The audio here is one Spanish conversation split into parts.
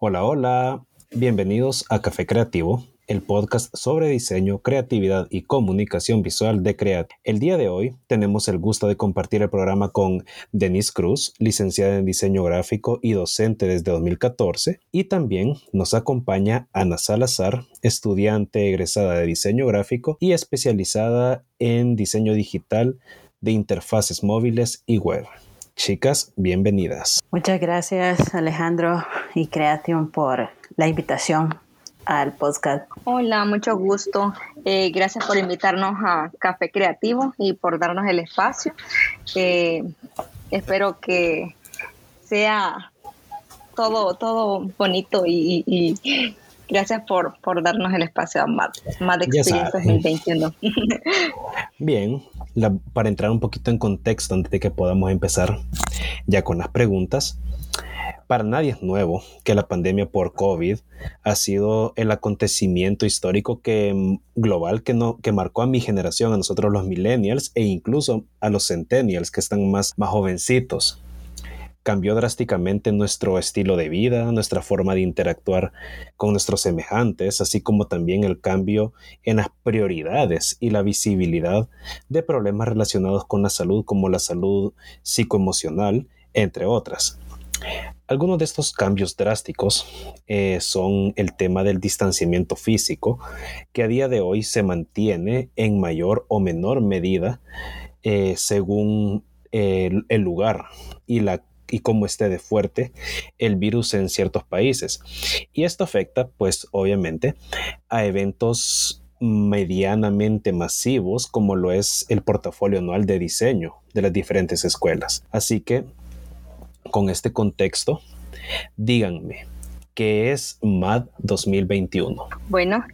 Hola, hola, bienvenidos a Café Creativo, el podcast sobre diseño, creatividad y comunicación visual de CREAT. El día de hoy tenemos el gusto de compartir el programa con Denise Cruz, licenciada en diseño gráfico y docente desde 2014, y también nos acompaña Ana Salazar, estudiante egresada de diseño gráfico y especializada en diseño digital de interfaces móviles y web. Chicas, bienvenidas. Muchas gracias Alejandro y Creation por la invitación al podcast. Hola, mucho gusto. Eh, gracias por invitarnos a Café Creativo y por darnos el espacio. Eh, espero que sea todo, todo bonito y, gracias por, por, darnos el espacio a más, más de experiencias 2021. Bien, para entrar un poquito en contexto antes de que podamos empezar ya con las preguntas, para nadie es nuevo que la pandemia por COVID ha sido el acontecimiento histórico que, mm, global que, no, que marcó a mi generación, a nosotros los millennials e incluso a los centennials que están más, más jovencitos cambió drásticamente nuestro estilo de vida, nuestra forma de interactuar con nuestros semejantes, así como también el cambio en las prioridades y la visibilidad de problemas relacionados con la salud como la salud psicoemocional, entre otras. Algunos de estos cambios drásticos eh, son el tema del distanciamiento físico, que a día de hoy se mantiene en mayor o menor medida eh, según el, el lugar y la y cómo esté de fuerte el virus en ciertos países. Y esto afecta, pues obviamente, a eventos medianamente masivos como lo es el portafolio anual de diseño de las diferentes escuelas. Así que, con este contexto, díganme, ¿qué es MAD 2021? Bueno,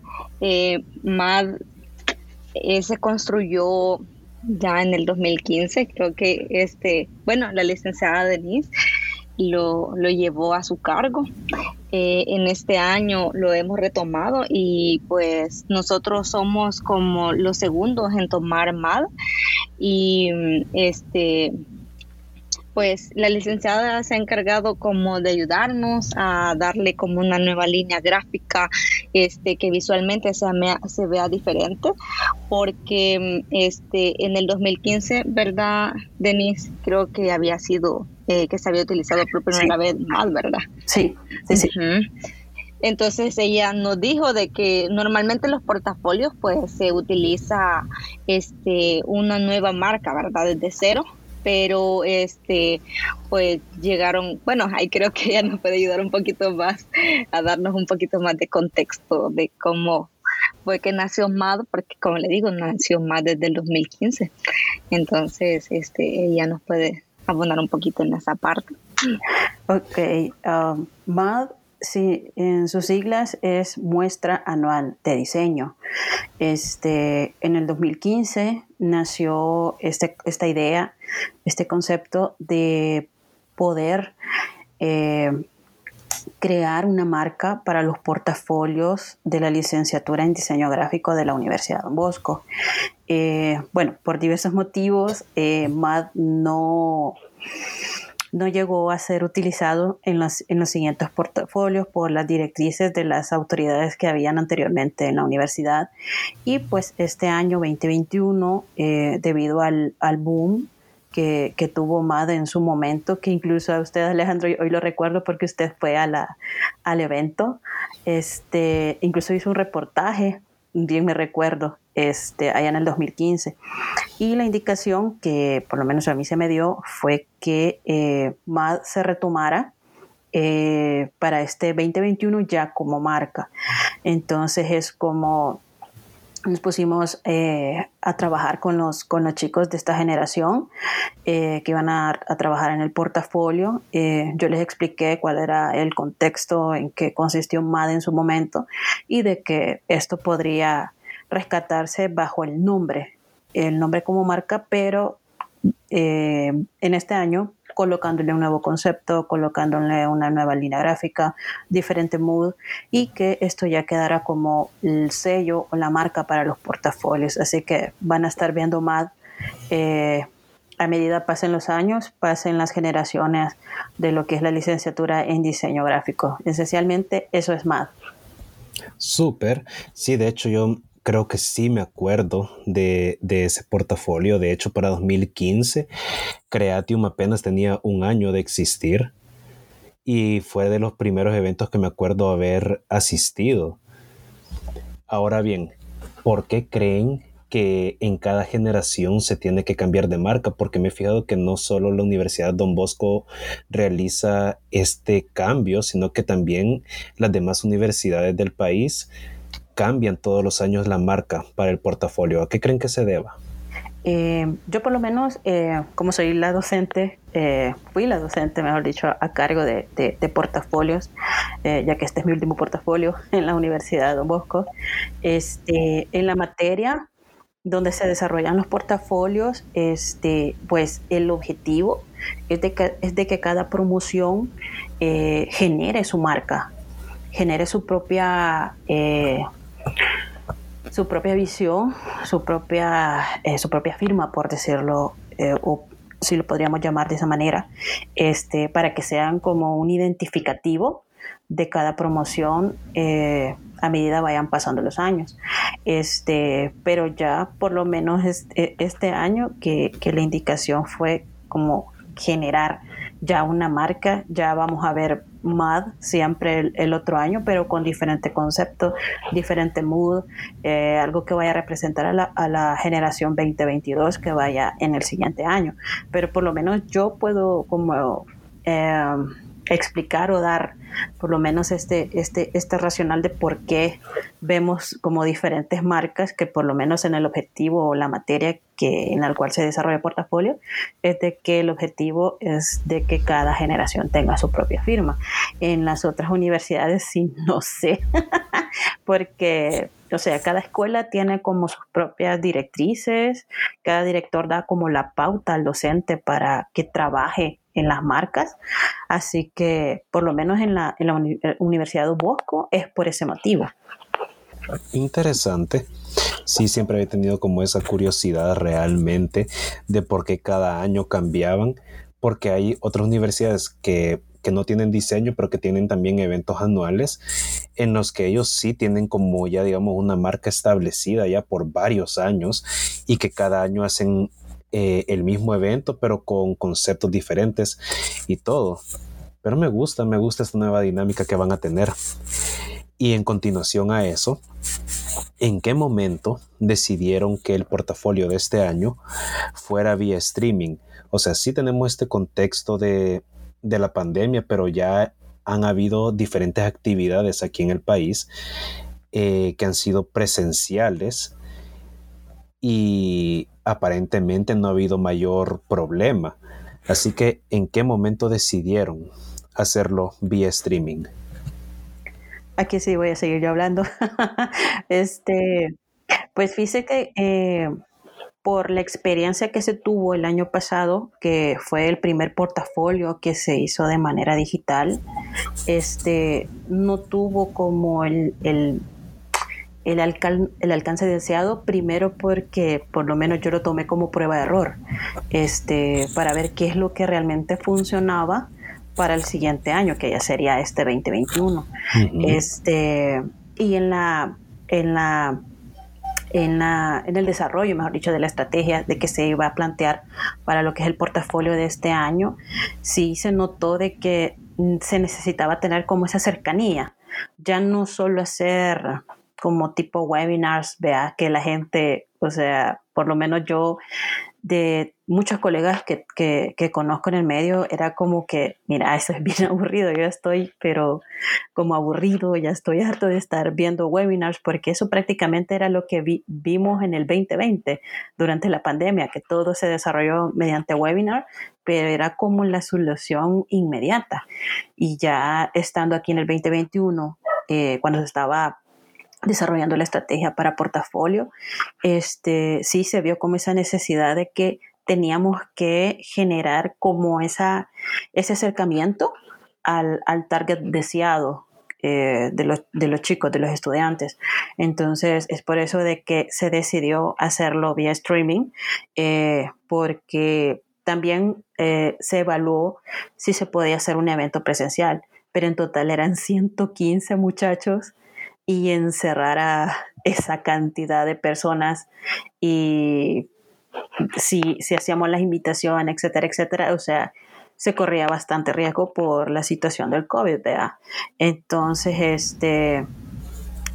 eh, MAD eh, se construyó ya en el 2015, creo que este, bueno, la licenciada Denise lo, lo llevó a su cargo. Eh, en este año lo hemos retomado y pues nosotros somos como los segundos en tomar MAD y este pues la licenciada se ha encargado como de ayudarnos a darle como una nueva línea gráfica este que visualmente se, se vea diferente porque este en el 2015 verdad Denise creo que había sido eh, que se había utilizado por primera vez más verdad sí sí sí. Entonces ella nos dijo de que normalmente los portafolios pues se utiliza este una nueva marca verdad desde cero pero este pues llegaron, bueno, ahí creo que ella nos puede ayudar un poquito más a darnos un poquito más de contexto de cómo fue que nació MAD, porque como le digo, nació MAD desde el 2015. Entonces, este, ella nos puede abonar un poquito en esa parte. Ok, um, MAD Sí, en sus siglas es muestra anual de diseño. Este, en el 2015 nació este, esta idea, este concepto de poder eh, crear una marca para los portafolios de la licenciatura en diseño gráfico de la Universidad Don Bosco. Eh, bueno, por diversos motivos, eh, MAD no no llegó a ser utilizado en los, en los siguientes portafolios por las directrices de las autoridades que habían anteriormente en la universidad. Y pues este año 2021, eh, debido al, al boom que, que, tuvo MAD en su momento, que incluso a usted, Alejandro, hoy lo recuerdo porque usted fue a la, al evento, este, incluso hizo un reportaje, bien me recuerdo, este, allá en el 2015. Y la indicación que por lo menos a mí se me dio fue que eh, MAD se retomara eh, para este 2021 ya como marca. Entonces es como nos pusimos eh, a trabajar con los, con los chicos de esta generación eh, que iban a, trabajar en el portafolio. Eh, yo les expliqué cuál era el contexto en que consistió MAD en su momento y de que esto podría rescatarse bajo el nombre, el nombre como marca, pero en este año colocándole un nuevo concepto, colocándole una nueva línea gráfica, diferente mood y que esto ya quedará como el sello o la marca para los portafolios. Así que van a estar viendo MAD eh, a medida pasen los años, pasen las generaciones de lo que es la licenciatura en diseño gráfico. Esencialmente eso es MAD. Súper. Sí, de hecho yo creo que sí me acuerdo de, ese portafolio. De hecho, para 2015, Creatium apenas tenía un año de existir y fue de los primeros eventos que me acuerdo haber asistido. Ahora bien, ¿por qué creen que en cada generación se tiene que cambiar de marca? Porque me he fijado que no solo la Universidad Don Bosco realiza este cambio, sino que también las demás universidades del país cambian todos los años la marca para el portafolio. ¿A qué creen que se deba? Eh, yo por lo menos, eh, como soy la docente, eh, fui la docente, mejor dicho, a cargo de, portafolios, ya que este es mi último portafolio en la Universidad de Don Bosco. Este, en la materia donde se desarrollan los portafolios, este, pues el objetivo es es de que cada promoción genere su marca, genere su propia su propia visión, su propia, eh, su propia firma, por decirlo, eh, o si lo podríamos llamar de esa manera, este, para que sean como un identificativo de cada promoción eh, a medida vayan pasando los años. Este, pero ya por lo menos este, este año que, que la indicación fue como generar ya una marca, ya vamos a ver MAD siempre el, otro año, pero con diferente concepto, diferente mood, eh, algo que vaya a representar a la, a la, generación 2022 que vaya en el siguiente año. Pero por lo menos yo puedo como... Eh, explicar o dar por lo menos este, este, este racional de por qué vemos como diferentes marcas que por lo menos en el objetivo o la materia que, en la cual se desarrolla el portafolio es de que el objetivo es de que cada generación tenga su propia firma. En las otras universidades sí, no sé, porque o sea, cada escuela tiene como sus propias directrices, cada director da como la pauta al docente para que trabaje en las marcas. Así que por lo menos en la, eh, Universidad de Bosco es por ese motivo. Interesante. Sí, siempre he tenido como esa curiosidad realmente de por qué cada año cambiaban, porque hay otras universidades que no tienen diseño, pero que tienen también eventos anuales en los que ellos sí tienen como ya digamos una marca establecida ya por varios años y que cada año hacen eh, el mismo evento, pero con conceptos diferentes y todo. Pero me gusta, me gusta esta nueva dinámica que van a tener. Y en continuación a eso, ¿en qué momento decidieron que el portafolio de este año fuera vía streaming? O sea, sí tenemos este contexto de, de la pandemia, pero ya han habido diferentes actividades aquí en el país eh, que han sido presenciales y aparentemente no ha habido mayor problema. Así que, ¿en qué momento decidieron hacerlo vía streaming? Aquí sí voy a seguir yo hablando. este, pues fíjese que eh, por la experiencia que se tuvo el año pasado, que fue el primer portafolio que se hizo de manera digital, este, no tuvo como el el, el, alcance deseado, primero porque por lo menos yo lo tomé como prueba de error, este, para ver qué es lo que realmente funcionaba para el siguiente año, que ya sería este 2021. este, y en la, en la en, la, en el desarrollo, mejor dicho, de la estrategia de que se iba a plantear para lo que es el portafolio de este año, sí se notó de que se necesitaba tener como esa cercanía, ya no solo hacer como tipo webinars, vea, que la gente, o sea, por lo menos yo de muchos colegas que, que, conozco en el medio, era como que, mira, eso es bien aburrido, yo estoy, pero como aburrido, ya estoy harto de estar viendo webinars, porque eso prácticamente era lo que vimos en el 2020, durante la pandemia, que todo se desarrolló mediante webinar, pero era como la solución inmediata. Y ya estando aquí en el 2021, eh, cuando se estaba desarrollando la estrategia para portafolio, este, sí se vio como esa necesidad de que teníamos que generar como esa, ese acercamiento al, target deseado eh, de, los, de, los, chicos, de los estudiantes. Entonces, es por eso de que se decidió hacerlo vía streaming, eh, porque también eh, se evaluó si se podía hacer un evento presencial, pero en total eran 115 muchachos y encerrar a esa cantidad de personas y si, si hacíamos las invitaciones, etcétera, etcétera, o sea, se corría bastante riesgo por la situación del COVID, ¿vea? Entonces, este,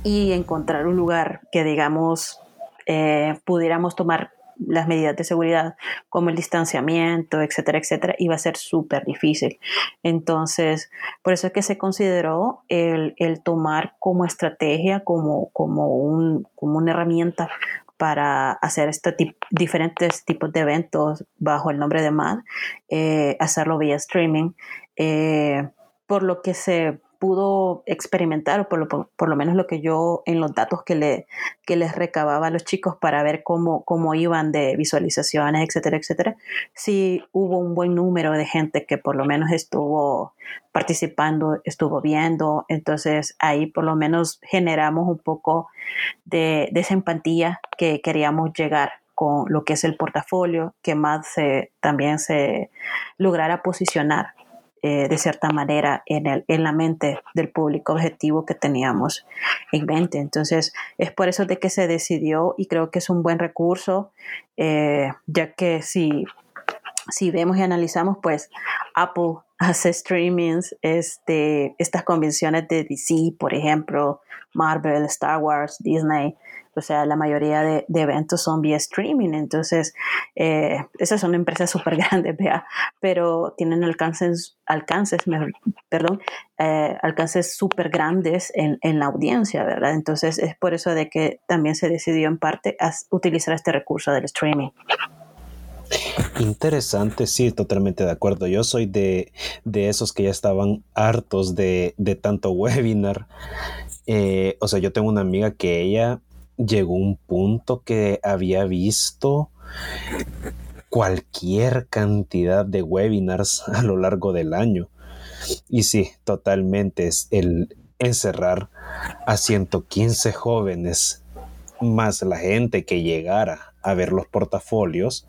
y encontrar un lugar que, digamos, eh, pudiéramos tomar las medidas de seguridad como el distanciamiento, etcétera, etcétera, iba a ser súper difícil. Entonces, por eso es que se consideró el, tomar como estrategia, como, como, un, como una herramienta para hacer este diferentes tipos de eventos bajo el nombre de MAD, eh, hacerlo vía streaming, eh, por lo que se pudo experimentar, o por lo, por, lo, menos lo que yo en los datos que, le, que les recababa a los chicos para ver cómo, cómo iban de visualizaciones, etcétera, etcétera, sí hubo un buen número de gente que por lo menos estuvo participando, estuvo viendo, entonces ahí por lo menos generamos un poco de, de esa empatía que queríamos llegar con lo que es el portafolio, que más se, también se lograra posicionar eh, de cierta manera en, el, en la mente del público objetivo que teníamos en mente. Entonces, es por eso de que se decidió y creo que es un buen recurso, eh, ya que si, si vemos y analizamos, pues Apple hace streamings, este, estas convenciones de DC, por ejemplo, Marvel, Star Wars, Disney, o sea, la mayoría de, eventos son vía streaming, entonces eh, esas son empresas súper grandes, vea, pero tienen alcances, alcances, perdón, eh, alcances súper grandes en, la audiencia, ¿verdad? Entonces es por eso de que también se decidió en parte a utilizar este recurso del streaming. Interesante, sí, totalmente de acuerdo. Yo soy de, esos que ya estaban hartos de, tanto webinar. Eh, o sea, yo tengo una amiga que ella llegó un punto que había visto cualquier cantidad de webinars a lo largo del año. Y sí, totalmente es el encerrar a 115 jóvenes más la gente que llegara a ver los portafolios,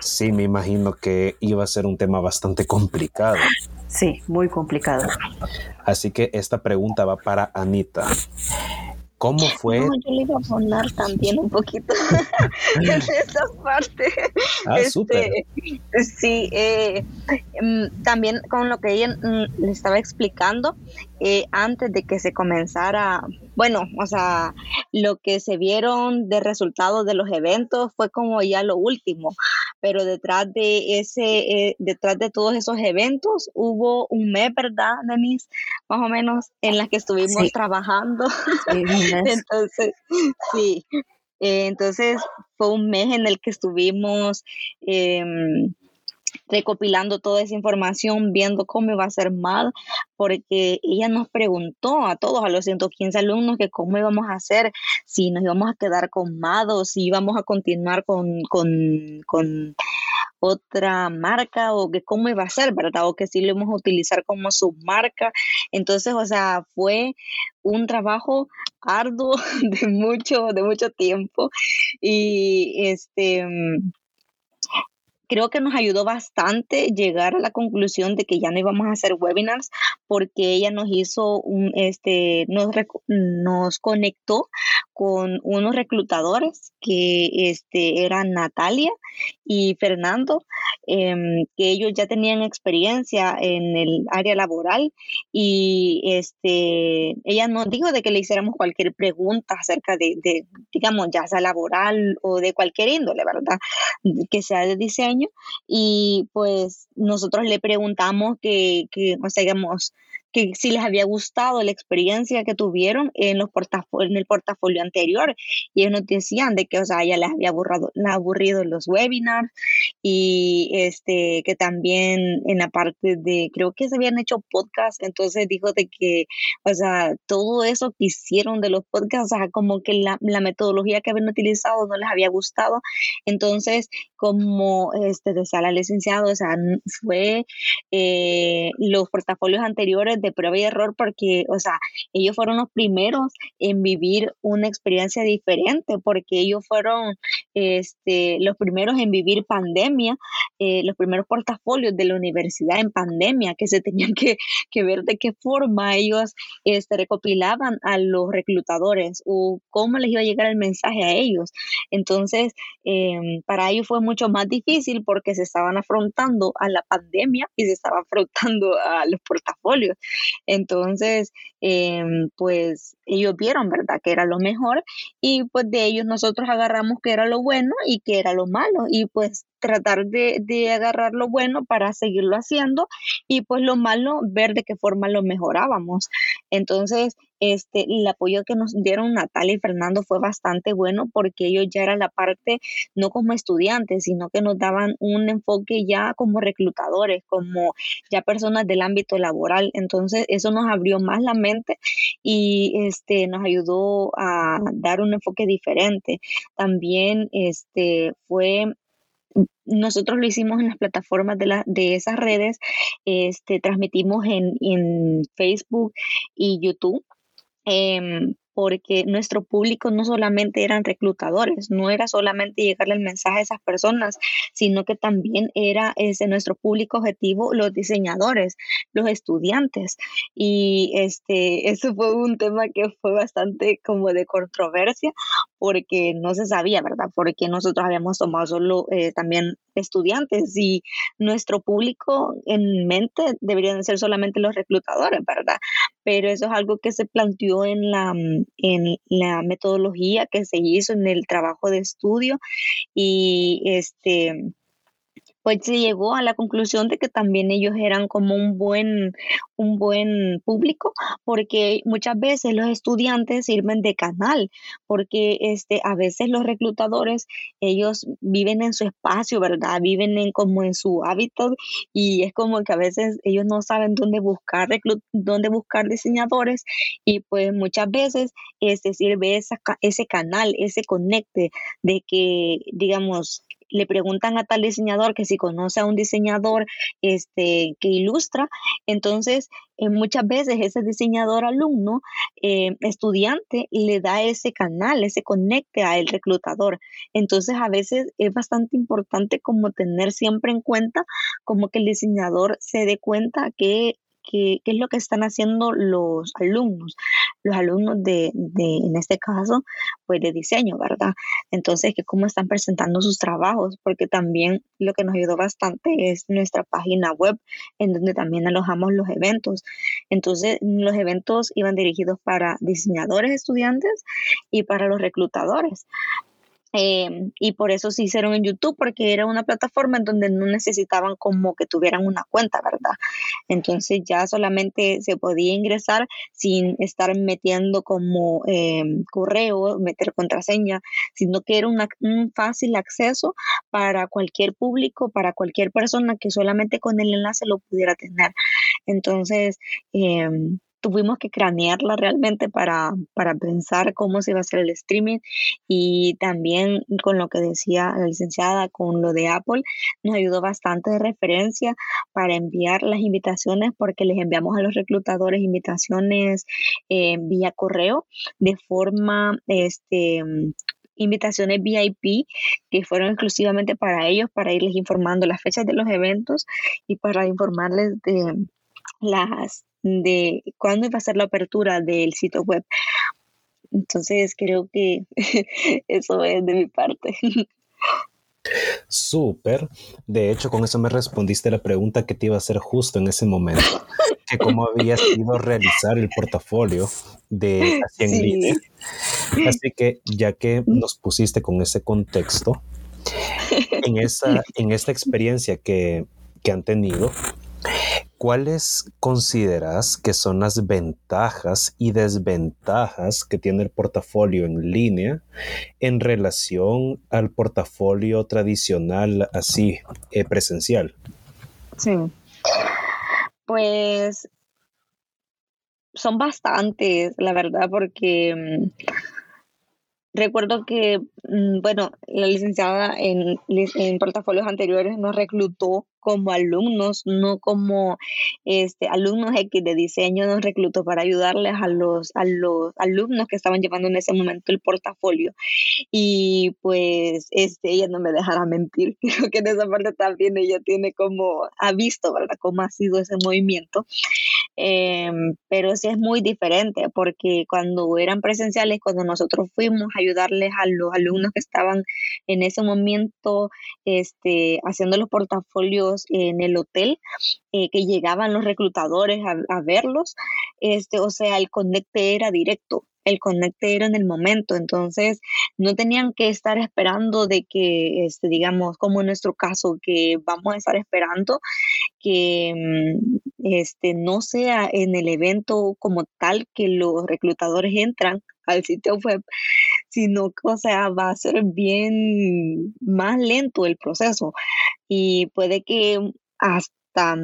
sí me imagino que iba a ser un tema bastante complicado. Sí, muy complicado. Así que esta pregunta va para Anita. ¿Cómo fue? yo le iba a poner también un poquito en esa parte. Ah, este, Sí, eh, mm, también con lo que ella mm, le estaba explicando, eh, antes de que se comenzara, bueno, o sea, lo que se vieron de resultados de los eventos fue como ya lo último, pero detrás de ese, eh, detrás de todos esos eventos hubo un mes, ¿verdad, Denise? Más o menos en la que estuvimos trabajando. entonces, sí, eh, entonces fue un mes en el que estuvimos... Eh, recopilando toda esa información, viendo cómo iba a ser MAD, porque ella nos preguntó a todos, a los 115 alumnos, que cómo íbamos a hacer, si nos íbamos a quedar con MAD o si íbamos a continuar con, con, otra marca o que cómo iba a ser, ¿verdad? O que si lo íbamos a utilizar como submarca. Entonces, o sea, fue un trabajo arduo de mucho, de mucho tiempo. Y este creo que nos ayudó bastante llegar a la conclusión de que ya no íbamos a hacer webinars porque ella nos hizo un, este, nos, nos conectó con unos reclutadores que este, eran Natalia y Fernando, em, que ellos ya tenían experiencia en el área laboral y este, ella nos dijo de que le hiciéramos cualquier pregunta acerca de, de, digamos, ya sea laboral o de cualquier índole, ¿verdad? Que sea de diseño y pues nosotros le preguntamos que, que o sea, digamos, que si les había gustado la experiencia que tuvieron en, los en el portafolio anterior. Y ellos nos decían de que, o sea, ya les había aburrido, aburrido los webinars y este, que también en la parte de, creo que se habían hecho podcasts, entonces dijo de que, o sea, todo eso que hicieron de los podcasts, o sea, como que la, la metodología que habían utilizado no les había gustado. Entonces, como este, decía la licenciada, o sea, fue eh, los portafolios anteriores de prueba y error porque, o sea, ellos fueron los primeros en vivir una experiencia diferente porque ellos fueron este, los primeros en vivir pandemia, eh, los primeros portafolios de la universidad en pandemia que se tenían que, ver de qué forma ellos este, recopilaban a los reclutadores o cómo les iba a llegar el mensaje a ellos. Entonces, em, para ellos fue mucho más difícil porque se estaban afrontando a la pandemia y se estaban afrontando a los portafolios. Entonces, em, pues ellos vieron, ¿verdad?, que era lo mejor y pues de ellos nosotros agarramos que era lo bueno y que era lo malo y pues tratar de, agarrar lo bueno para seguirlo haciendo y pues lo malo ver de qué forma lo mejorábamos. Entonces, este, el apoyo que nos dieron Natalia y Fernando fue bastante bueno porque ellos ya eran la parte, no como estudiantes, sino que nos daban un enfoque ya como reclutadores, como ya personas del ámbito laboral. Entonces, eso nos abrió más la mente y este, nos ayudó a dar un enfoque diferente. También este, fue nosotros lo hicimos en las plataformas de, la, de esas redes, este, transmitimos en, en Facebook y YouTube. Eh, porque nuestro público no solamente eran reclutadores, no era solamente llegarle el mensaje a esas personas, sino que también era ese nuestro público objetivo los diseñadores, los estudiantes. Y este, eso fue un tema que fue bastante como de controversia, porque no se sabía, ¿verdad? Porque nosotros habíamos tomado solo eh, también estudiantes y nuestro público en mente deberían ser solamente los reclutadores, ¿verdad? Pero eso es algo que se planteó en la, en la metodología que se hizo en el trabajo de estudio y este pues se llegó a la conclusión de que también ellos eran como un buen, un buen público, porque muchas veces los estudiantes sirven de canal, porque este, a veces los reclutadores, ellos viven en su espacio, ¿verdad? Viven en como en su hábitat y es como que a veces ellos no saben dónde buscar, dónde buscar diseñadores y pues muchas veces este, sirve esa, ese canal, ese conecte de que, digamos, le preguntan a tal diseñador que si conoce a un diseñador este, que ilustra, entonces eh, muchas veces ese diseñador alumno, eh, estudiante, le da ese canal, ese conecte a el reclutador. Entonces a veces es bastante importante como tener siempre en cuenta como que el diseñador se dé cuenta que qué, es lo que están haciendo los alumnos, los alumnos de, de, en este caso, pues de diseño, ¿verdad? Entonces, que cómo están presentando sus trabajos, porque también lo que nos ayudó bastante es nuestra página web, en donde también alojamos los eventos. Entonces, los eventos iban dirigidos para diseñadores estudiantes y para los reclutadores. Em, y por eso se hicieron en YouTube, porque era una plataforma en donde no necesitaban como que tuvieran una cuenta, ¿verdad? Entonces ya solamente se podía ingresar sin estar metiendo como em, correo, meter contraseña, sino que era un fácil acceso para cualquier público, para cualquier persona que solamente con el enlace lo pudiera tener. Entonces, eh, tuvimos que cranearla realmente para, para pensar cómo se iba a hacer el streaming y también con lo que decía la licenciada, con lo de Apple, nos ayudó bastante de referencia para enviar las invitaciones porque les enviamos a los reclutadores invitaciones eh, vía correo de forma este invitaciones VIP que fueron exclusivamente para ellos, para irles informando las fechas de los eventos y para informarles de las de cuándo iba a ser la apertura del sitio web. Entonces creo que eso es de mi parte. Súper. De hecho, con eso me respondiste la pregunta que te iba a hacer justo en ese momento, que cómo había sido realizar el portafolio de Así en Así que ya que nos pusiste con ese contexto, en, esa, en esta experiencia que, que han tenido, ¿Cuáles consideras que son las ventajas y desventajas que tiene el portafolio en línea en relación al portafolio tradicional así eh, presencial? Sí. Pues son bastantes, la verdad, porque mm, recuerdo que, mm, bueno, la licenciada en, portafolios anteriores nos reclutó como alumnos, no como este, alumnos X de diseño, nos reclutó para ayudarles a los, a los alumnos que estaban llevando en ese momento el portafolio. Y pues este, ella no me dejará mentir, creo que en esa parte también ella tiene como, ha visto, ¿verdad?, cómo ha sido ese movimiento. Em, pero sí es muy diferente porque cuando eran presenciales, cuando nosotros fuimos a ayudarles a los alumnos que estaban en ese momento este, haciendo los portafolios en el hotel, eh, que llegaban los reclutadores a, verlos, este, o sea, el conecte era directo, el conecte era en el momento, entonces no tenían que estar esperando de que, este, digamos, como en nuestro caso, que vamos a estar esperando que mm, este, no sea en el evento como tal que los reclutadores entran al sitio web, sino que, o sea, va a ser bien más lento el proceso y puede que hasta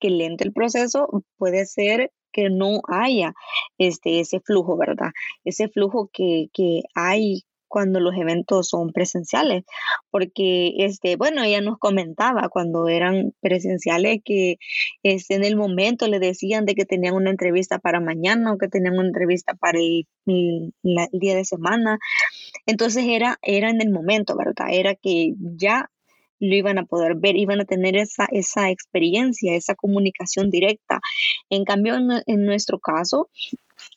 que lente el proceso, puede ser que no haya este, ese flujo, ¿verdad? Ese flujo que, que hay cuando los eventos son presenciales, porque este, bueno, ella nos comentaba cuando eran presenciales que este, en el momento le decían de que tenían una entrevista para mañana o que tenían una entrevista para el, día de semana. Entonces era, era en el momento, ¿verdad? Era que ya lo iban a poder ver, iban a tener esa, esa experiencia, esa comunicación directa. En cambio, en nuestro caso,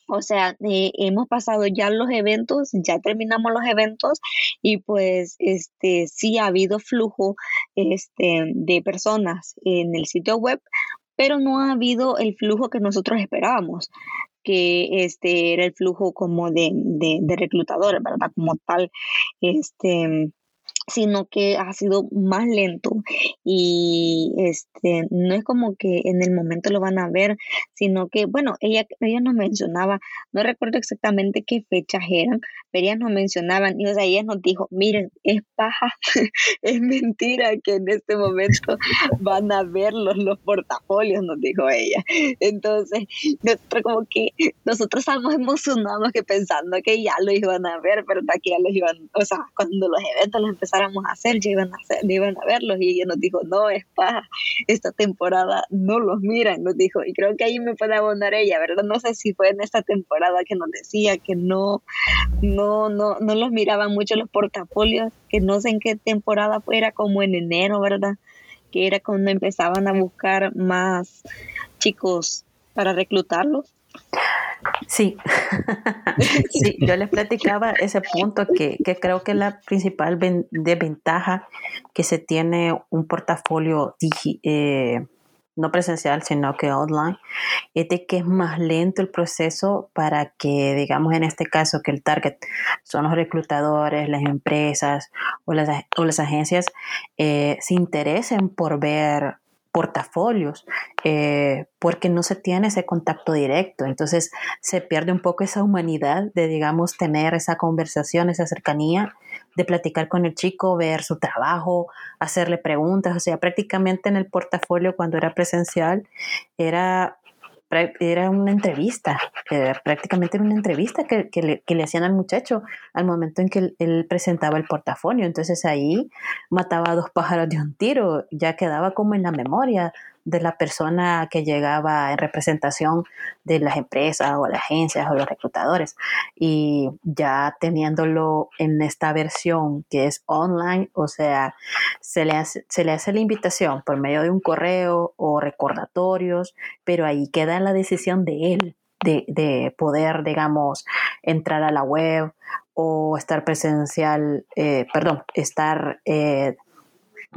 o sea, eh, hemos pasado ya los eventos, ya terminamos los eventos y pues este sí ha habido flujo este, de personas en el sitio web, pero no ha habido el flujo que nosotros esperábamos que este era el flujo como de, de, de reclutadores, ¿verdad? Como tal, este, sino que ha sido más lento y este no es como que en el momento lo van a ver, sino que bueno, ella ella nos mencionaba, no recuerdo exactamente qué fechas eran, pero ellas nos mencionaban y o sea, ella nos dijo, "Miren, es paja, es mentira que en este momento van a ver los, los portafolios", nos dijo ella. Entonces, nosotros como que nosotros estábamos emocionados que pensando que ya lo iban a ver, pero Que ya los iban, o sea, cuando los eventos los empezaron a hacer, ya iban a, verlos y ella nos dijo, no, es paja, esta temporada no los miran, nos dijo, y creo que ahí me puede abonar ella, ¿verdad? No sé si fue en esta temporada que nos decía que no, no, no, no los miraban mucho los portafolios, que no sé en qué temporada fuera, como en enero, ¿verdad? Que era cuando empezaban a buscar más chicos para reclutarlos. Sí. sí, yo les platicaba ese punto que, creo que la principal desventaja que se tiene un portafolio eh, no presencial, sino que online, es de que es más lento el proceso para que, digamos, en este caso, que el target son los reclutadores, las empresas o las, o las agencias, eh, se interesen por ver portafolios, eh, porque no se tiene ese contacto directo. Entonces se pierde un poco esa humanidad de, digamos, tener esa conversación, esa cercanía, de platicar con el chico, ver su trabajo, hacerle preguntas. O sea, prácticamente en el portafolio cuando era presencial era era una entrevista, prácticamente era una entrevista que, le, hacían al muchacho al momento en que él, presentaba el portafolio. Entonces ahí mataba a dos pájaros de un tiro, ya quedaba como en la memoria de la persona que llegaba en representación de las empresas o las agencias o los reclutadores. Y ya teniéndolo en esta versión que es online, o sea, se le hace, se le hace la invitación por medio de un correo o recordatorios, pero ahí queda la decisión de él. De, poder, digamos, entrar a la web o estar presencial, eh, perdón, estar eh,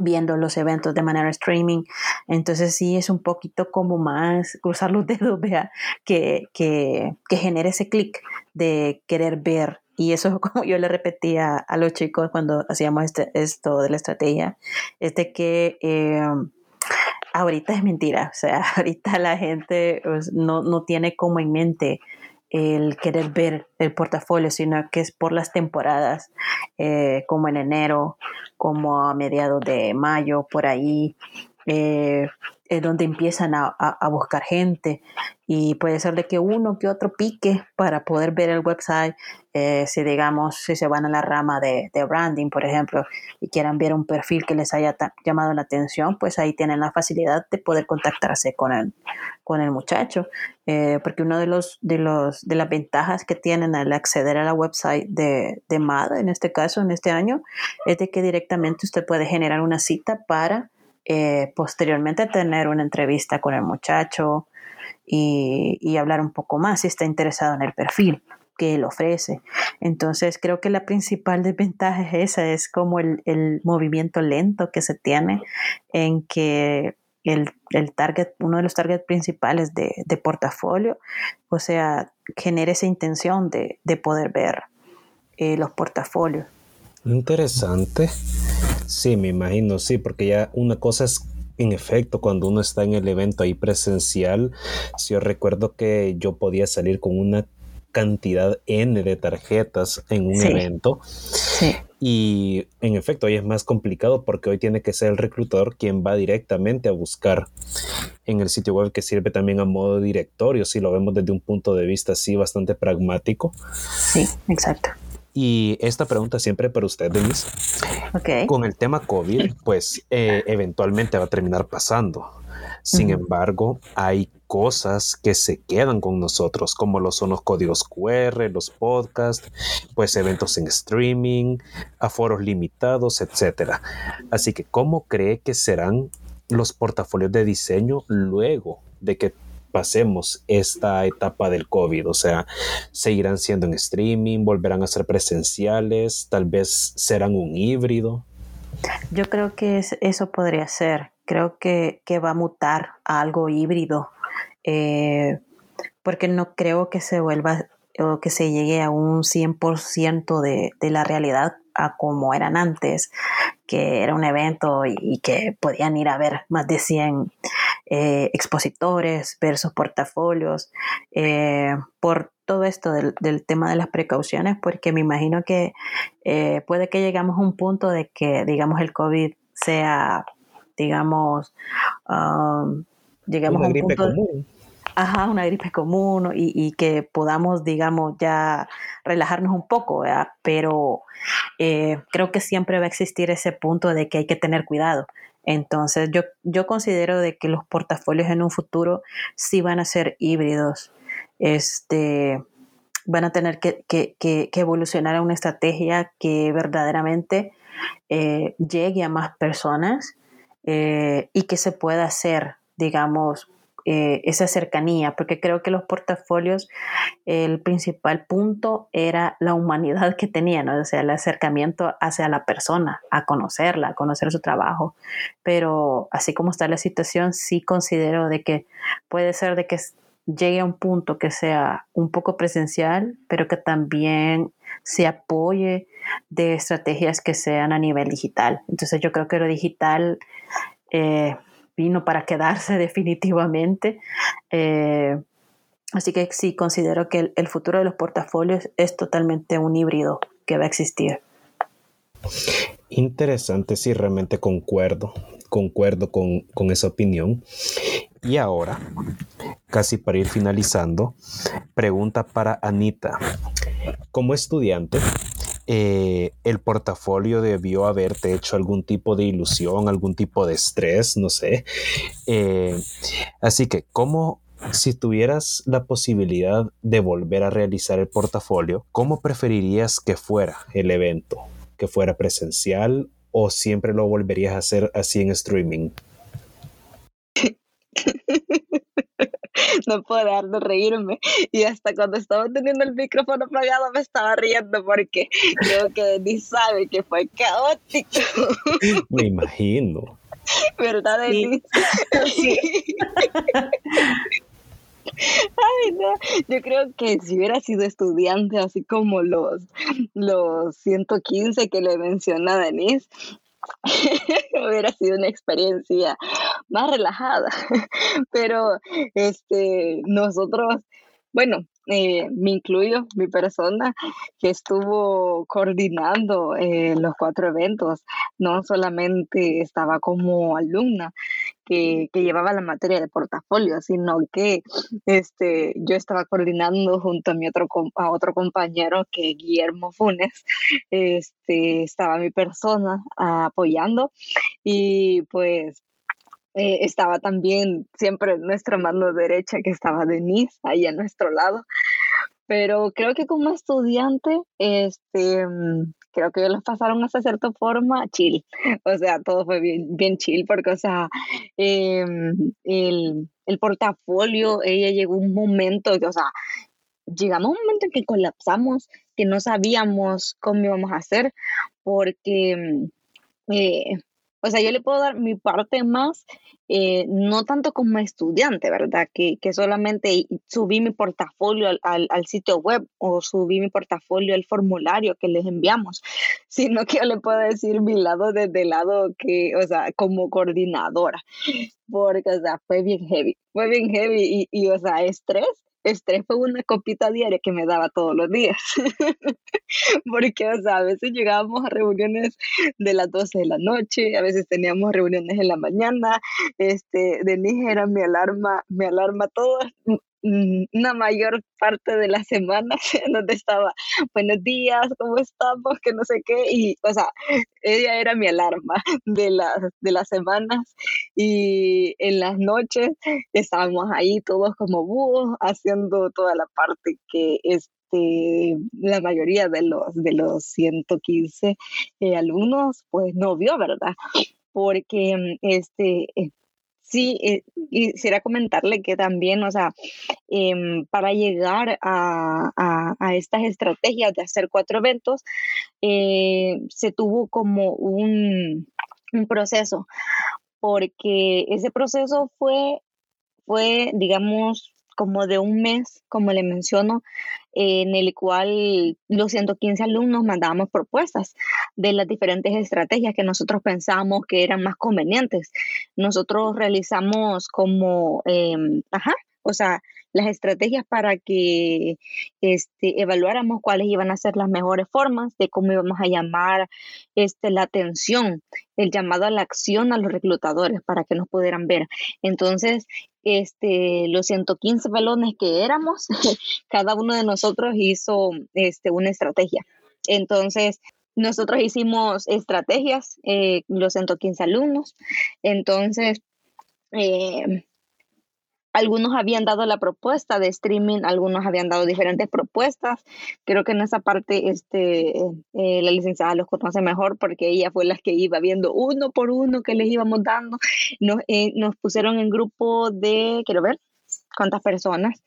viendo los eventos de manera streaming. Entonces sí es un poquito como más cruzar los dedos, vea, que, que, que genere ese clic de querer ver. Y eso, como yo le repetía a los chicos cuando hacíamos este, esto de la estrategia, es de que eh, ahorita es mentira. O sea, ahorita la gente pues, no, no tiene como en mente el querer ver el portafolio, sino que es por las temporadas, eh, como en enero, como a mediados de mayo, por ahí, eh, es donde empiezan a, buscar gente. Y puede ser de que uno que otro pique para poder ver el website, eh, si digamos, si se van a la rama de, branding, por ejemplo, y quieran ver un perfil que les haya llamado la atención, pues ahí tienen la facilidad de poder contactarse con el, con el muchacho, eh, porque uno de los, de los, de las ventajas que tienen al acceder a la website de, de MAD, en este caso, en este año, es de que directamente usted puede generar una cita para eh, posteriormente tener una entrevista con el muchacho y, hablar un poco más si está interesado en el perfil que él ofrece. Entonces creo que la principal desventaja es esa, es como el, movimiento lento que se tiene en que el, target, uno de los targets principales de, portafolio, o sea, genere esa intención de, poder ver eh, los portafolios. Interesante. Sí, me imagino, sí, porque ya una cosa es en efecto, cuando uno está en el evento ahí presencial, si yo recuerdo que yo podía salir con una cantidad N de tarjetas en un evento. Sí. Y en efecto, hoy es más complicado porque hoy tiene que ser el reclutador quien va directamente a buscar en el sitio web que sirve también a modo directorio, si lo vemos desde un punto de vista así bastante pragmático. Sí, exacto. Y esta pregunta siempre para usted, Denise. Con el tema COVID, pues eh, eventualmente va a terminar pasando. Sin embargo, hay cosas que se quedan con nosotros, como lo son los códigos QR, los podcasts, pues eventos en streaming, aforos limitados, etc. Así que, ¿cómo cree que serán los portafolios de diseño luego de que pasemos esta etapa del COVID. O sea, seguirán siendo en streaming, volverán a ser presenciales, tal vez serán un híbrido. Yo creo que eso podría ser. Creo que, va a mutar a algo híbrido. Eh, porque no creo que se vuelva o que se llegue a un 100% de, de la realidad a como eran antes, que era un evento y, que podían ir a ver más de 100 eh, expositores, ver sus portafolios, eh, por todo esto del, tema de las precauciones, porque me imagino que eh, puede que llegamos a un punto de que, digamos, el COVID sea, digamos, um, llegamos a un punto... Ajá, una gripe común y, que podamos, digamos, ya relajarnos un poco, pero creo que siempre va a existir ese punto de que hay que tener cuidado. Entonces yo, yo considero de que los portafolios en un futuro sí van a ser híbridos. Este, van a tener que, evolucionar a una estrategia que verdaderamente eh, llegue a más personas eh, y que se pueda hacer, digamos, eh, esa cercanía, porque creo que los portafolios, el principal punto era la humanidad que tenían, o sea, el acercamiento hacia la persona, a conocerla, a conocer su trabajo. Pero así como está la situación, sí considero de que puede ser de que llegue a un punto que sea un poco presencial, pero que también se apoye de estrategias que sean a nivel digital. Entonces yo creo que lo digital eh, vino para quedarse definitivamente. Eh, así que sí, considero que el, futuro de los portafolios es totalmente un híbrido que va a existir. Interesante, sí, realmente concuerdo, concuerdo con, con esa opinión. Y ahora, casi para ir finalizando, pregunta para Anita. Como estudiante, eh, el portafolio debió haberte hecho algún tipo de ilusión, algún tipo de estrés, no sé. Eh, así que, ¿cómo si tuvieras la posibilidad de volver a realizar el portafolio, ¿cómo preferirías que fuera el evento? ¿Que fuera presencial o siempre lo volverías a hacer así en streaming? no puedo dejar de reírme. Y hasta cuando estaba teniendo el micrófono apagado me estaba riendo porque creo que ni sabe que fue caótico. Me imagino. ¿Verdad, Denis? Sí. Ay, no. Yo creo que si hubiera sido estudiante, así como los, los 115 que le menciona Denise, hubiera sido una experiencia más relajada. Pero este, nosotros, bueno, eh, me incluyo, mi persona, que estuvo coordinando eh, los cuatro eventos, no solamente estaba como alumna que, llevaba la materia de portafolio, sino que este, yo estaba coordinando junto a mi otro, a otro compañero, que Guillermo Funes, este, estaba mi persona apoyando y pues eh, estaba también siempre nuestra mano derecha, que estaba Denise, ahí a nuestro lado. Pero creo que como estudiante, este, mm, creo que ellos pasaron hasta cierta forma chill. O sea, todo fue bien, bien chill porque, o sea, em, el, el portafolio, ella llegó un momento, o sea, llegamos a un momento en que colapsamos, que no sabíamos cómo íbamos a hacer, porque mm, eh, o sea, yo le puedo dar mi parte más, eh, no tanto como estudiante, ¿verdad? Que, que solamente subí mi portafolio al, al, sitio web o subí mi portafolio al formulario que les enviamos, sino que yo le puedo decir mi lado desde el lado que, o sea, como coordinadora, porque, o sea, fue bien heavy, fue bien heavy y, y o sea, estrés estrés fue una copita diaria que me daba todos los días. Porque, o sea, a veces llegábamos a reuniones de las 12 de la noche, a veces teníamos reuniones en la mañana, este, Denise era mi alarma, mi alarma todas, Mm, una mayor parte de la semana donde estaba, buenos días, ¿cómo estamos? Que no sé qué, y o sea, ella era mi alarma de las, de las semanas y en las noches estábamos ahí todos como búhos haciendo toda la parte que este, la mayoría de los, de los 115 eh, alumnos pues no vio, ¿verdad? Porque mm, este, Sí, eh, quisiera comentarle que también, o sea, em, para llegar a, estas estrategias de hacer cuatro eventos, eh, se tuvo como un, un, proceso, porque ese proceso fue, fue, digamos, como de un mes, como le menciono, en el cual los 115 alumnos mandábamos propuestas de las diferentes estrategias que nosotros pensábamos que eran más convenientes. Nosotros realizamos como, em, ajá, o sea, las estrategias para que este, evaluáramos cuáles iban a ser las mejores formas de cómo íbamos a llamar este, la atención, el llamado a la acción a los reclutadores para que nos pudieran ver. Entonces, este, los 115 balones que éramos, cada uno de nosotros hizo este, una estrategia. Entonces, nosotros hicimos estrategias, eh, los 115 alumnos. Entonces, eh, algunos habían dado la propuesta de streaming, algunos habían dado diferentes propuestas. Creo que en esa parte este, eh, la licenciada los conoce mejor porque ella fue la que iba viendo uno por uno que les íbamos dando. Nos, eh, nos pusieron en grupo de, quiero ver, cuántas personas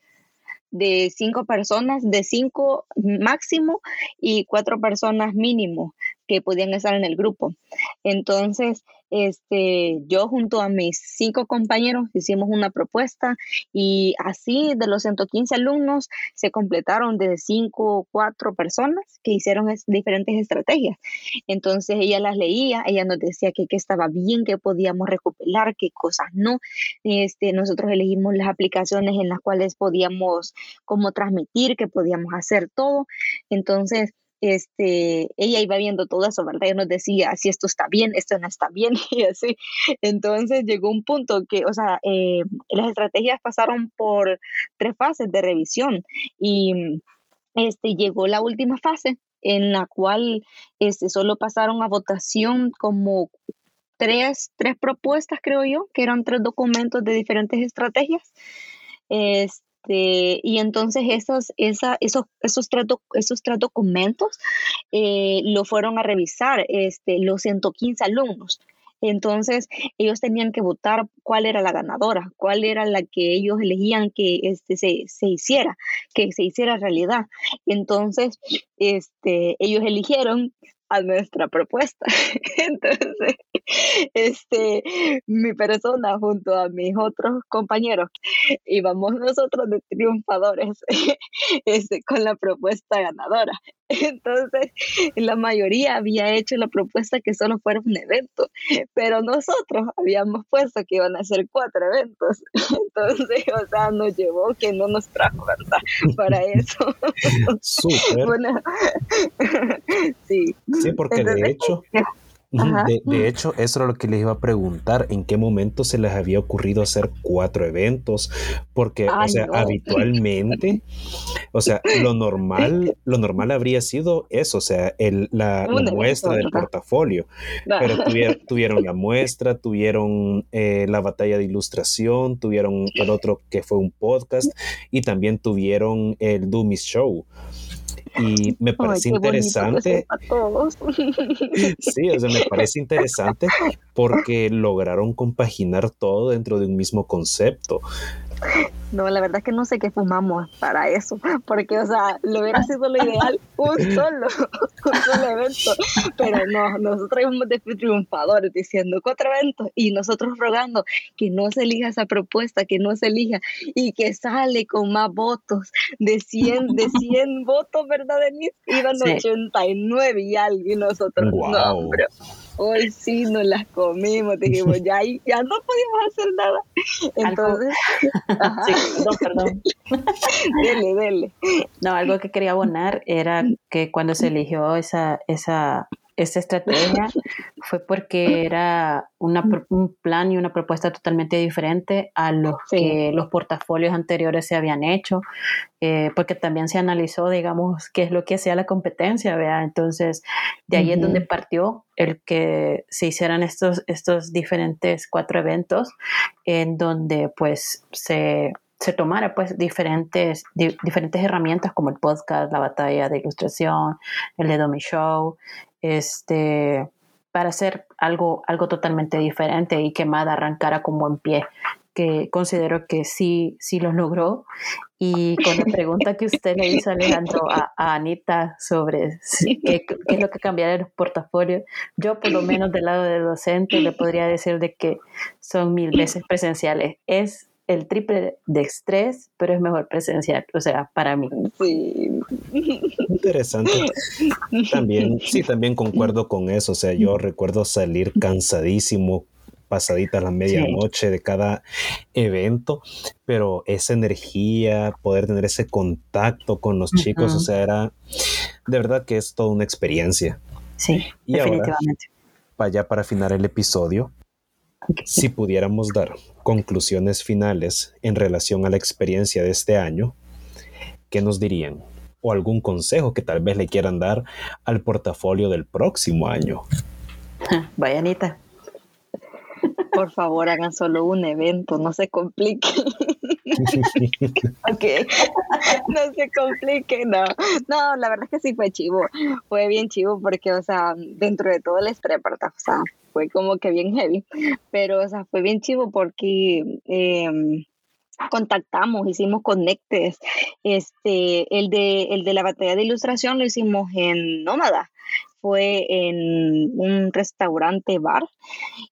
de cinco personas, de cinco máximo y cuatro personas mínimo que podían estar en el grupo. Entonces, este, yo junto a mis cinco compañeros hicimos una propuesta y así de los 115 alumnos se completaron de cinco o cuatro personas que hicieron diferentes estrategias. Entonces ella las leía, ella nos decía que, que estaba bien, que podíamos recuperar, qué cosas no. Este, nosotros elegimos las aplicaciones en las cuales podíamos como transmitir, que podíamos hacer todo. Entonces, este, ella iba viendo todo eso, ¿verdad? Ella nos decía si esto está bien, esto no está bien y así. Entonces llegó un punto que, o sea, eh, las estrategias pasaron por tres fases de revisión y este, llegó la última fase en la cual este, solo pasaron a votación como tres, tres propuestas, creo yo, que eran tres documentos de diferentes estrategias. Y entonces esos, esos, esos tres documentos eh, lo fueron a revisar este, los 115 alumnos. Entonces, ellos tenían que votar cuál era la ganadora, cuál era la que ellos elegían que este, se, se hiciera, que se hiciera realidad. Entonces, este, ellos eligieron a nuestra propuesta. Entonces, este, mi persona junto a mis otros compañeros íbamos nosotros de triunfadores este, con la propuesta ganadora. Entonces, la mayoría había hecho la propuesta que solo fuera un evento, pero nosotros habíamos puesto que iban a ser cuatro eventos. Entonces, o sea, nos llevó que no nos trajo, ¿verdad? Para eso. Súper. sí. Sí, porque de hecho, de, hecho, eso era lo que les iba a preguntar, ¿en qué momento se les había ocurrido hacer cuatro eventos? Porque, o sea, habitualmente, o sea, lo normal, lo normal habría sido eso, o sea, el, la, muestra del portafolio, pero tuvieron, la muestra, tuvieron eh, la batalla de ilustración, tuvieron el otro que fue un podcast y también tuvieron el Doomies Show y me parece interesante. sí, o sea, me parece interesante porque lograron compaginar todo dentro de un mismo concepto. No, la verdad es que no sé qué fumamos para eso, porque, o sea, lo hubiera sido lo ideal un solo, un solo evento, pero no, nosotros íbamos de triunfadores diciendo cuatro eventos y nosotros rogando que no se elija esa propuesta, que no se elija y que sale con más votos, de 100, de 100 votos, ¿verdad, Denise? Iban 89 y algo y nosotros, no, pero hoy sí nos las comimos, dijimos, ya, ya no podíamos hacer nada. Entonces, sí, perdón. dele, dele. No, algo que quería abonar era que cuando se eligió esa, esa esta estrategia fue porque era una, un plan y una propuesta totalmente diferente a los que los portafolios anteriores se habían hecho, eh, porque también se analizó, digamos, qué es lo que hacía la competencia, ¿vea? Entonces, de ahí es donde partió el que se hicieran estos, estos diferentes cuatro eventos en donde pues se se tomara pues diferentes, diferentes herramientas como el podcast, la batalla de ilustración, el de Domi Show, este, para hacer algo, algo totalmente diferente y que Mad arrancara como en pie, que considero que sí, sí lo logró. Y con la pregunta que usted le hizo, Alejandro, a, Anita sobre qué, es lo que cambiaría en el portafolio, yo por lo menos del lado de docente le podría decir de que son mil veces presenciales. Es el triple de estrés, pero es mejor presencial, o sea, para mí. Sí. Interesante. También, sí, también concuerdo con eso, o sea, yo recuerdo salir cansadísimo pasadita la medianoche de cada evento, pero esa energía, poder tener ese contacto con los chicos, o sea, era de verdad que es toda una experiencia. Sí, y definitivamente. para ya para afinar el episodio, si pudiéramos dar conclusiones finales en relación a la experiencia de este año, ¿qué nos dirían? O algún consejo que tal vez le quieran dar al portafolio del próximo año. Vaya, Anita. Por favor, hagan solo un evento, no se complique. ok, no se complique, no. No, la verdad es que sí fue chivo. Fue bien chivo porque, o sea, dentro de todo el estrés, o sea, fue como que bien heavy. Pero, o sea, fue bien chivo porque. Em, contactamos, hicimos conectes. Este, el de, el de la batalla de ilustración lo hicimos en Nómada fue en un restaurante bar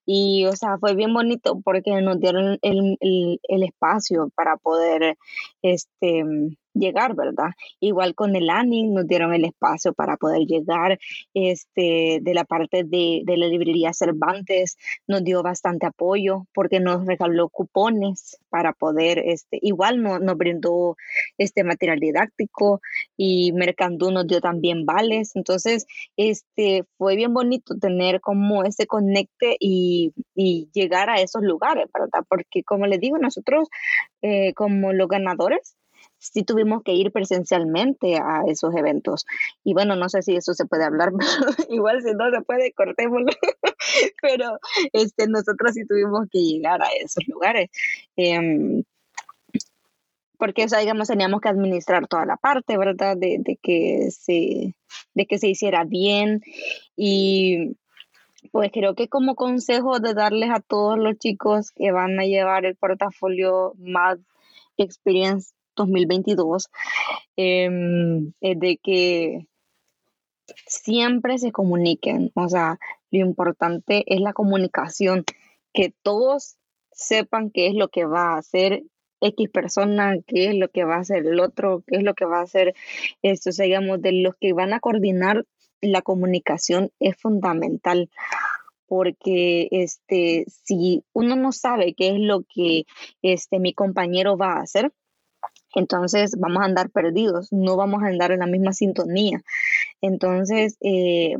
y o sea fue bien bonito porque nos dieron el, el, el espacio para poder este llegar, ¿verdad? Igual con el ANI nos dieron el espacio para poder llegar, este, de la parte de, de, la librería Cervantes nos dio bastante apoyo porque nos regaló cupones para poder, este, igual no, nos brindó este material didáctico y Mercandú nos dio también vales, entonces, este, fue bien bonito tener como ese conecte y, y llegar a esos lugares, ¿verdad? Porque como les digo, nosotros eh, como los ganadores, sí tuvimos que ir presencialmente a esos eventos. Y bueno, no sé si eso se puede hablar, igual si no se puede, cortémoslo. pero este, nosotros sí tuvimos que llegar a esos lugares. Em, porque, o digamos, teníamos que administrar toda la parte, ¿verdad? De, de, que, se, de que se hiciera bien. Y pues creo que como consejo de darles a todos los chicos que van a llevar el portafolio MAD Experience 2022, em, es de que siempre se comuniquen. O sea, lo importante es la comunicación, que todos sepan qué es lo que va a hacer X persona, qué es lo que va a hacer el otro, qué es lo que va a hacer esto, o digamos, de los que van a coordinar la comunicación es fundamental porque este si uno no sabe qué es lo que este mi compañero va a hacer entonces vamos a andar perdidos no vamos a andar en la misma sintonía entonces eh,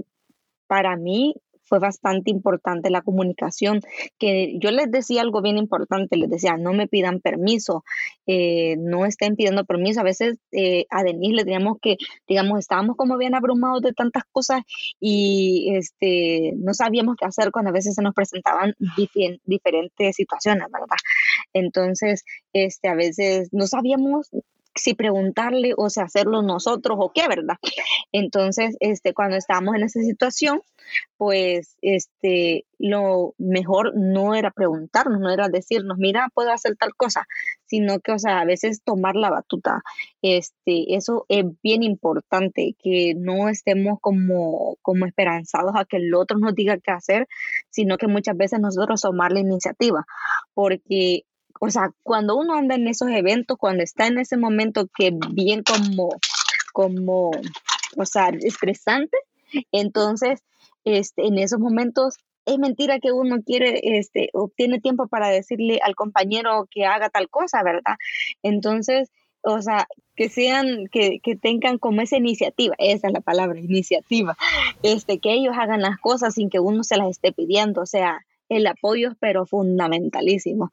para mí fue bastante importante la comunicación, que yo les decía algo bien importante, les decía, no me pidan permiso, eh, no estén pidiendo permiso. A veces eh, a Denise le teníamos que, digamos, estábamos como bien abrumados de tantas cosas y este, no sabíamos qué hacer cuando a veces se nos presentaban diferentes situaciones, ¿verdad? Entonces, este, a veces no sabíamos si preguntarle o si hacerlo nosotros o qué, ¿verdad? Entonces, este, cuando estábamos en esa situación, pues, este, lo mejor no era preguntarnos, no era decirnos, mira, puedo hacer tal cosa, sino que, o sea, a veces tomar la batuta, este, eso es bien importante, que no estemos como, como esperanzados a que el otro nos diga qué hacer, sino que muchas veces nosotros tomar la iniciativa, porque o sea, cuando uno anda en esos eventos, cuando está en ese momento que bien como, como, o sea, estresante, entonces, este, en esos momentos es mentira que uno quiere, este, obtiene tiempo para decirle al compañero que haga tal cosa, ¿verdad? Entonces, o sea, que sean, que, que, tengan como esa iniciativa, esa es la palabra, iniciativa, este, que ellos hagan las cosas sin que uno se las esté pidiendo, o sea, el apoyo, pero fundamentalísimo.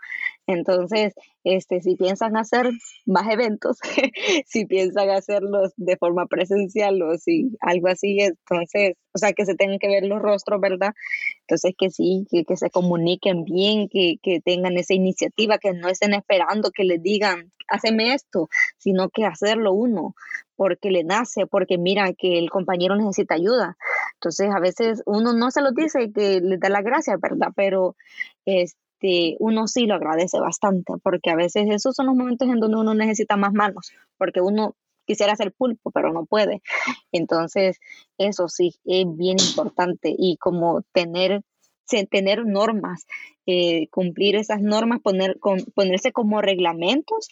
Entonces, este, si piensan hacer más eventos, si piensan hacerlos de forma presencial o si algo así, entonces, o sea, que se tengan que ver los rostros, ¿verdad? Entonces, que sí, que, que se comuniquen bien, que, que tengan esa iniciativa, que no estén esperando que les digan, haceme esto, sino que hacerlo uno, porque le nace, porque mira que el compañero necesita ayuda. Entonces, a veces uno no se lo dice que le da la gracia, ¿verdad? Pero este, uno sí lo agradece bastante, porque a veces esos son los momentos en donde uno necesita más manos, porque uno quisiera hacer pulpo, pero no puede. Entonces, eso sí, es bien importante y como tener tener normas, eh, cumplir esas normas, poner, con, ponerse como reglamentos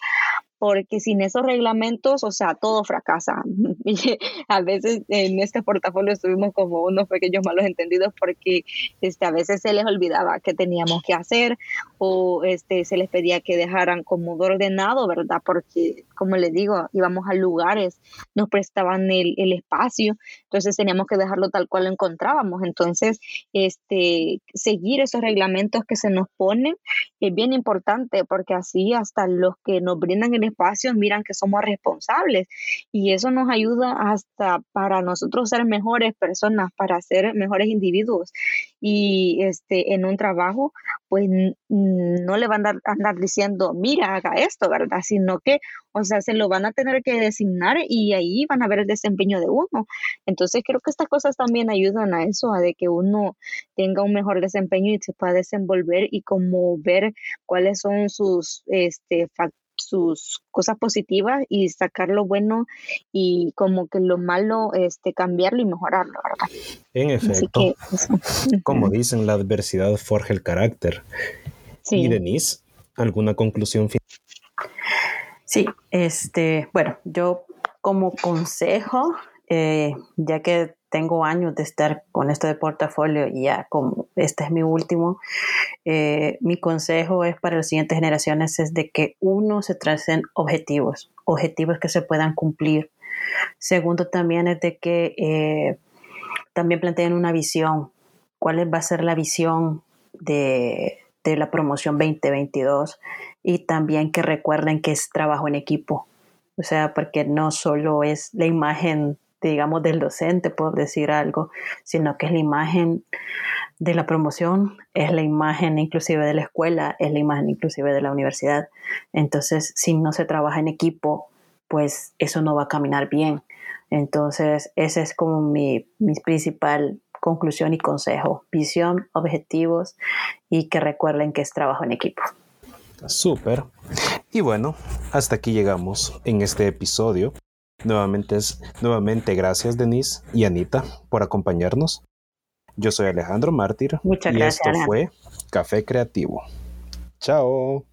porque sin esos reglamentos, o sea, todo fracasa. a veces en este portafolio estuvimos como unos pequeños malos entendidos porque este, a veces se les olvidaba qué teníamos que hacer o este, se les pedía que dejaran como ordenado, ¿verdad? Porque, como les digo, íbamos a lugares, nos prestaban el, el espacio, entonces teníamos que dejarlo tal cual lo encontrábamos. Entonces, este, seguir esos reglamentos que se nos ponen es bien importante porque así hasta los que nos brindan el espacios miran que somos responsables y eso nos ayuda hasta para nosotros ser mejores personas, para ser mejores individuos y este en un trabajo pues no le van a andar, diciendo mira haga esto, ¿verdad? Sino que o sea se lo van a tener que designar y ahí van a ver el desempeño de uno. Entonces creo que estas cosas también ayudan a eso, a de que uno tenga un mejor desempeño y se pueda desenvolver y como ver cuáles son sus este, factores sus cosas positivas y sacar lo bueno y como que lo malo este cambiarlo y mejorarlo, ¿verdad? En efecto, como dicen, la adversidad forja el carácter. Sí. Y Denise, ¿alguna conclusión final? Sí, este, bueno, yo como consejo, eh, ya que tengo años de estar con esto de portafolio y ya como este es mi último, eh, mi consejo es para las siguientes generaciones es de que uno se tracen objetivos, objetivos que se puedan cumplir. Segundo también es de que eh, también planteen una visión. ¿Cuál va a ser la visión de, de la promoción 2022? Y también que recuerden que es trabajo en equipo O sea, porque no solo es la imagen, digamos, del docente, por decir algo, sino que es la imagen de la promoción, es la imagen inclusive de la escuela, es la imagen inclusive de la universidad. Entonces, si no se trabaja en equipo, pues eso no va a caminar bien. Entonces, esa es como mi, mi principal conclusión y consejo. Visión, objetivos y que recuerden que es trabajo en equipo. Súper. Y bueno, hasta aquí llegamos en este episodio. Nuevamente, nuevamente gracias Denise y Anita por acompañarnos. Yo soy Alejandro Mártir. Muchas y gracias. esto fue Café Creativo. Chao.